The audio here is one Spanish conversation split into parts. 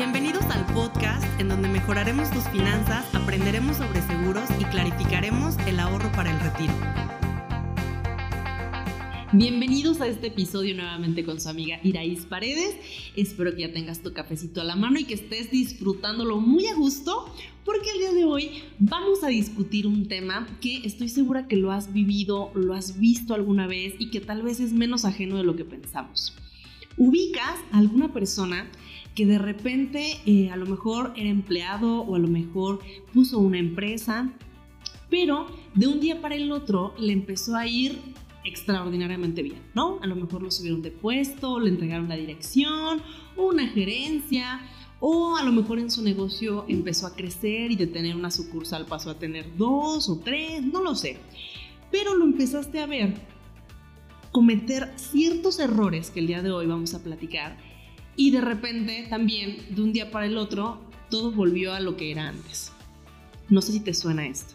Bienvenidos al podcast en donde mejoraremos tus finanzas, aprenderemos sobre seguros y clarificaremos el ahorro para el retiro. Bienvenidos a este episodio nuevamente con su amiga Iraís Paredes. Espero que ya tengas tu cafecito a la mano y que estés disfrutándolo muy a gusto porque el día de hoy vamos a discutir un tema que estoy segura que lo has vivido, lo has visto alguna vez y que tal vez es menos ajeno de lo que pensamos. Ubicas a alguna persona que de repente eh, a lo mejor era empleado o a lo mejor puso una empresa, pero de un día para el otro le empezó a ir extraordinariamente bien, ¿no? A lo mejor lo subieron de puesto, le entregaron la dirección, una gerencia, o a lo mejor en su negocio empezó a crecer y de tener una sucursal pasó a tener dos o tres, no lo sé. Pero lo empezaste a ver cometer ciertos errores que el día de hoy vamos a platicar y de repente también de un día para el otro todo volvió a lo que era antes. No sé si te suena esto.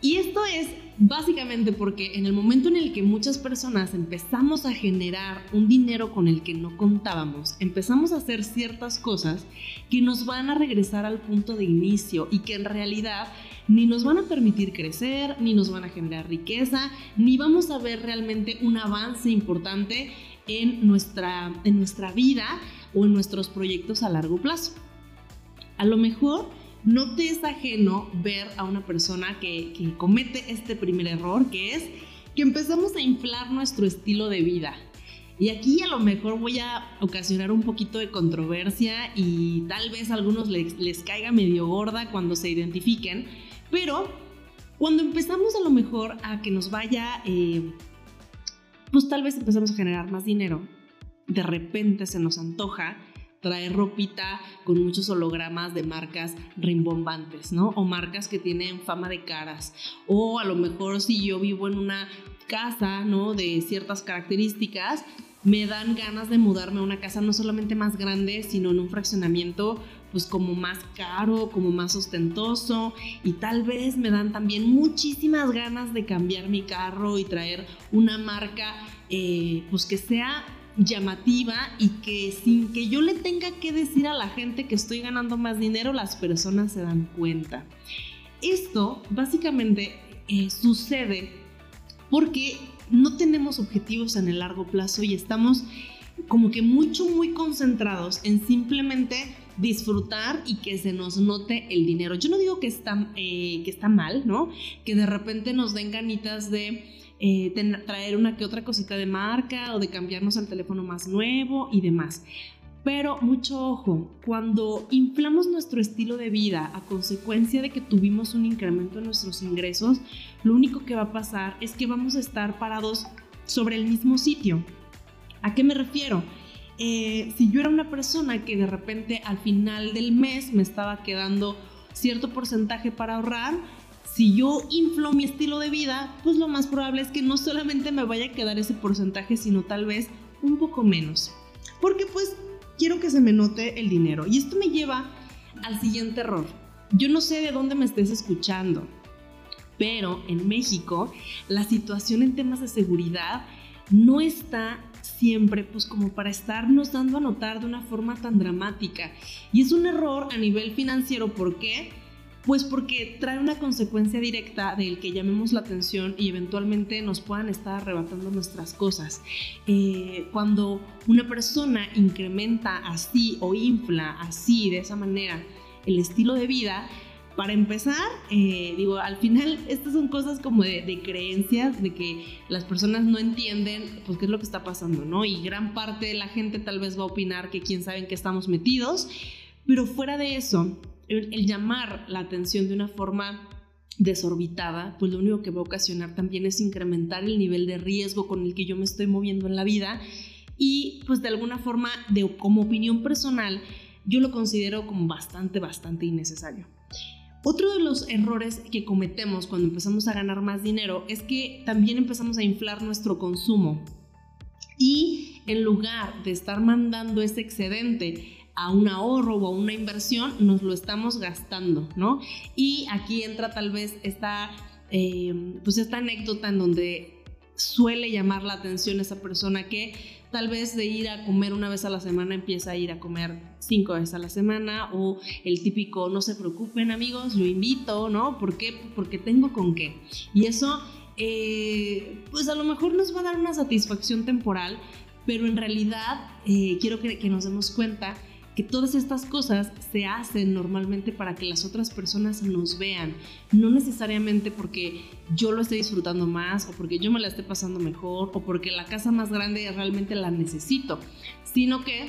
Y esto es básicamente porque en el momento en el que muchas personas empezamos a generar un dinero con el que no contábamos, empezamos a hacer ciertas cosas que nos van a regresar al punto de inicio y que en realidad ni nos van a permitir crecer, ni nos van a generar riqueza, ni vamos a ver realmente un avance importante en nuestra, en nuestra vida o en nuestros proyectos a largo plazo. A lo mejor no te es ajeno ver a una persona que, que comete este primer error, que es que empezamos a inflar nuestro estilo de vida. Y aquí a lo mejor voy a ocasionar un poquito de controversia y tal vez a algunos les, les, caiga medio gorda cuando se identifiquen, pero cuando empezamos a lo mejor a que nos vaya eh, pues tal vez empezamos a generar más dinero. De repente se nos antoja traer ropita con muchos hologramas de marcas rimbombantes, ¿no? O marcas que tienen fama de caras. O a lo mejor si yo vivo en una casa, ¿no? De ciertas características, me dan ganas de mudarme a una casa no solamente más grande, sino en un fraccionamiento pues como más caro, como más ostentoso y tal vez me dan también muchísimas ganas de cambiar mi carro y traer una marca eh, pues que sea llamativa y que sin que yo le tenga que decir a la gente que estoy ganando más dinero, las personas se dan cuenta. Esto básicamente eh, sucede porque no tenemos objetivos en el largo plazo y estamos como que mucho, muy concentrados en simplemente disfrutar y que se nos note el dinero. Yo no digo que está, eh, que está mal, ¿no? Que de repente nos den ganitas de eh, traer una que otra cosita de marca o de cambiarnos al teléfono más nuevo y demás. Pero mucho ojo, cuando inflamos nuestro estilo de vida a consecuencia de que tuvimos un incremento en nuestros ingresos, lo único que va a pasar es que vamos a estar parados sobre el mismo sitio. ¿A qué me refiero? Eh, si yo era una persona que de repente al final del mes me estaba quedando cierto porcentaje para ahorrar, si yo inflo mi estilo de vida, pues lo más probable es que no solamente me vaya a quedar ese porcentaje, sino tal vez un poco menos. Porque pues quiero que se me note el dinero. Y esto me lleva al siguiente error. Yo no sé de dónde me estés escuchando, pero en México la situación en temas de seguridad no está siempre pues como para estarnos dando a notar de una forma tan dramática. Y es un error a nivel financiero, ¿por qué? Pues porque trae una consecuencia directa del que llamemos la atención y eventualmente nos puedan estar arrebatando nuestras cosas. Eh, cuando una persona incrementa así o infla así, de esa manera, el estilo de vida, para empezar, eh, digo, al final estas son cosas como de, creencias, de que las personas no entienden pues qué es lo que está pasando, ¿no? Y gran parte de la gente tal vez va a opinar que quién sabe en qué estamos metidos, pero fuera de eso, el, llamar la atención de una forma desorbitada, pues lo único que va a ocasionar también es incrementar el nivel de riesgo con el que yo me estoy moviendo en la vida y pues de alguna forma, de, como opinión personal, yo lo considero como bastante, bastante innecesario. Otro de los errores que cometemos cuando empezamos a ganar más dinero es que también empezamos a inflar nuestro consumo. Y en lugar de estar mandando ese excedente a un ahorro o a una inversión, nos lo estamos gastando, ¿no? Y aquí entra tal vez esta, eh, pues esta anécdota en donde suele llamar la atención esa persona que tal vez de ir a comer una vez a la semana empieza a ir a comer cinco veces a la semana o el típico no se preocupen amigos, lo invito, ¿no? ¿Por qué? Porque tengo con qué. Y eso eh, pues a lo mejor nos va a dar una satisfacción temporal, pero en realidad eh, quiero que, que nos demos cuenta que todas estas cosas se hacen normalmente para que las otras personas nos vean, no necesariamente porque yo lo esté disfrutando más o porque yo me la esté pasando mejor o porque la casa más grande realmente la necesito, sino que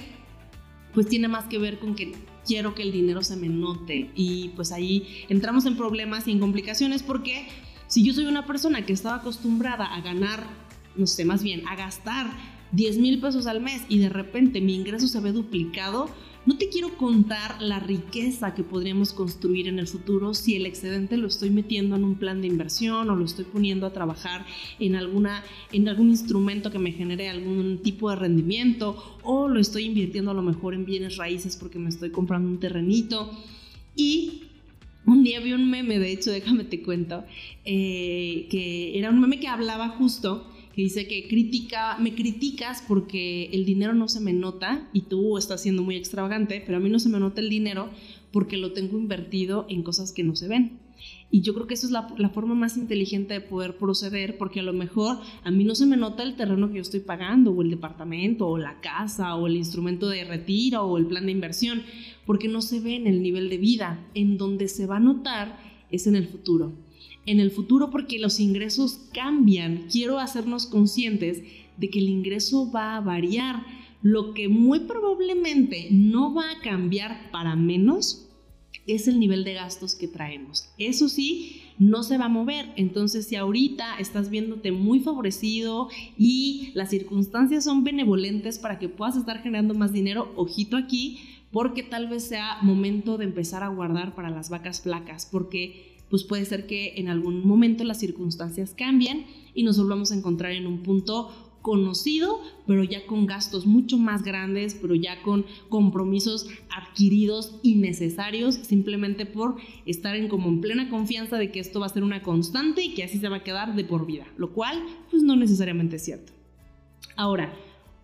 pues tiene más que ver con que quiero que el dinero se me note. Y pues ahí entramos en problemas y en complicaciones porque si yo soy una persona que estaba acostumbrada a ganar, no sé, más bien a gastar 10 mil pesos al mes y de repente mi ingreso se ve duplicado, no te quiero contar la riqueza que podríamos construir en el futuro si el excedente lo estoy metiendo en un plan de inversión o lo estoy poniendo a trabajar en, alguna, en algún instrumento que me genere algún tipo de rendimiento o lo estoy invirtiendo a lo mejor en bienes raíces porque me estoy comprando un terrenito. Y un día vi un meme, de hecho, déjame te cuento, eh, que era un meme que hablaba justo que dice que critica, me criticas porque el dinero no se me nota y tú estás siendo muy extravagante, pero a mí no se me nota el dinero porque lo tengo invertido en cosas que no se ven. Y yo creo que esa es la, la, forma más inteligente de poder proceder, porque a lo mejor a mí no se me nota el terreno que yo estoy pagando, o el departamento, o la casa, o el instrumento de retiro, o el plan de inversión, porque no se ve en el nivel de vida. En donde se va a notar es en el futuro en el futuro porque los ingresos cambian. Quiero hacernos conscientes de que el ingreso va a variar. Lo que muy probablemente no va a cambiar para menos es el nivel de gastos que traemos. Eso sí, no se va a mover. Entonces, si ahorita estás viéndote muy favorecido y las circunstancias son benevolentes para que puedas estar generando más dinero, ojito aquí, porque tal vez sea momento de empezar a guardar para las vacas flacas, porque pues puede ser que en algún momento las circunstancias cambien y nos volvamos a encontrar en un punto conocido, pero ya con gastos mucho más grandes, pero ya con compromisos adquiridos innecesarios, simplemente por estar en como en plena confianza de que esto va a ser una constante y que así se va a quedar de por vida, lo cual pues no necesariamente es cierto. Ahora,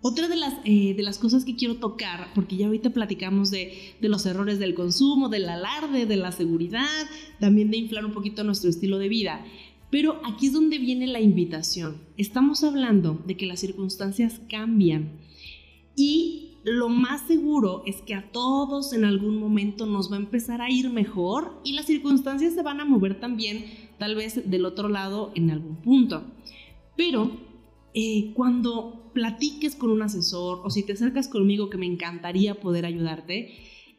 otra de las, eh, de las cosas que quiero tocar, porque ya ahorita platicamos de, de, los errores del consumo, del alarde, de la seguridad, también de inflar un poquito nuestro estilo de vida. Pero aquí es donde viene la invitación. Estamos hablando de que las circunstancias cambian y lo más seguro es que a todos en algún momento nos va a empezar a ir mejor y las circunstancias se van a mover también, tal vez del otro lado en algún punto. Pero eh, cuando platiques con un asesor o si te acercas conmigo que me encantaría poder ayudarte,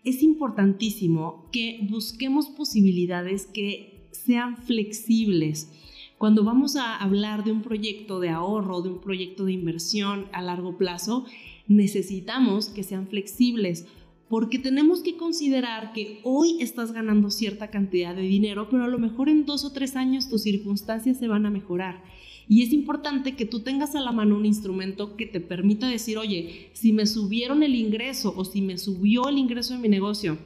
es importantísimo que busquemos posibilidades que sean flexibles. Cuando vamos a hablar de un proyecto de ahorro, de un proyecto de inversión a largo plazo, necesitamos que sean flexibles porque tenemos que considerar que hoy estás ganando cierta cantidad de dinero, pero a lo mejor en dos o tres años tus circunstancias se van a mejorar y es importante que tú tengas a la mano un instrumento que te permita decir, oye, si me subieron el ingreso o si me subió el ingreso de mi negocio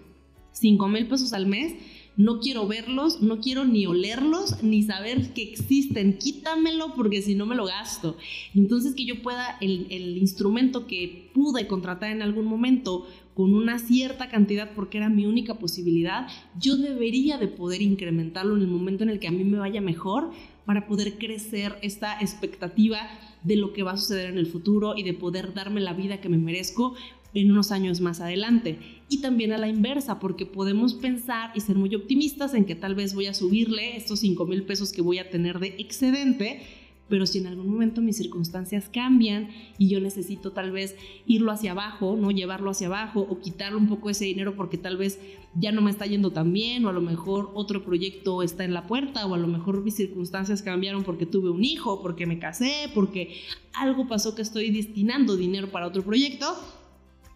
5 mil pesos al mes, no quiero verlos, no quiero ni olerlos, ni saber que existen. Quítamelo porque si no me lo gasto. Entonces que yo pueda, el, el, instrumento que pude contratar en algún momento con una cierta cantidad porque era mi única posibilidad, yo debería de poder incrementarlo en el momento en el que a mí me vaya mejor para poder crecer esta expectativa de lo que va a suceder en el futuro y de poder darme la vida que me merezco en unos años más adelante. Y también a la inversa, porque podemos pensar y ser muy optimistas en que tal vez voy a subirle estos 5 mil pesos que voy a tener de excedente pero si en algún momento mis circunstancias cambian y yo necesito tal vez irlo hacia abajo, no llevarlo hacia abajo o quitarle un poco ese dinero porque tal vez ya no me está yendo tan bien o a lo mejor otro proyecto está en la puerta o a lo mejor mis circunstancias cambiaron porque tuve un hijo, porque me casé, porque algo pasó que estoy destinando dinero para otro proyecto,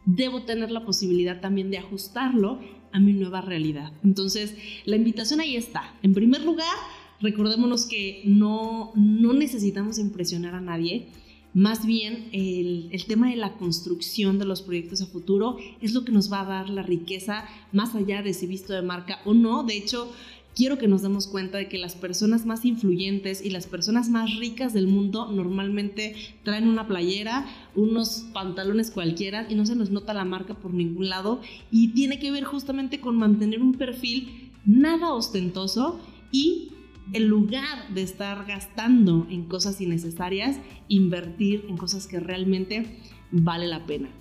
debo tener la posibilidad también de ajustarlo a mi nueva realidad. Entonces, la invitación ahí está. En primer lugar, recordémonos que no, no necesitamos impresionar a nadie. Más bien, el, el, tema de la construcción de los proyectos a futuro es lo que nos va a dar la riqueza, más allá de si visto de marca o no. De hecho, quiero que nos demos cuenta de que las personas más influyentes y las personas más ricas del mundo normalmente traen una playera, unos pantalones cualquiera y no se les nota la marca por ningún lado y tiene que ver justamente con mantener un perfil nada ostentoso y en lugar de estar gastando en cosas innecesarias, invertir en cosas que realmente vale la pena.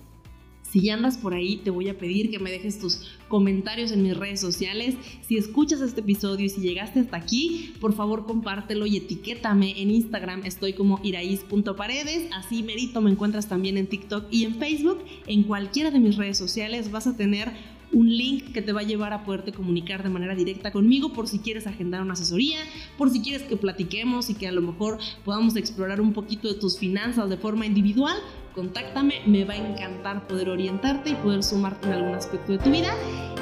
Si ya andas por ahí, te voy a pedir que me dejes tus comentarios en mis redes sociales. Si escuchas este episodio y si llegaste hasta aquí, por favor compártelo y etiquétame en Instagram. Estoy como iraís.paredes. Así merito me encuentras también en TikTok y en Facebook. En cualquiera de mis redes sociales vas a tener un link que te va a llevar a poderte comunicar de manera directa conmigo por si quieres agendar una asesoría, por si quieres que platiquemos y que a lo mejor podamos explorar un poquito de tus finanzas de forma individual. Contáctame, me va a encantar poder orientarte y poder sumarte en algún aspecto de tu vida.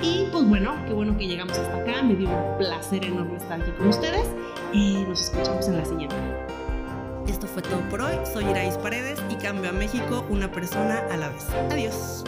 Y pues bueno, qué bueno que llegamos hasta acá, me dio un placer enorme estar aquí con ustedes y nos escuchamos en la siguiente. Esto fue todo por hoy, soy Irais Paredes y cambio a México una persona a la vez. Adiós.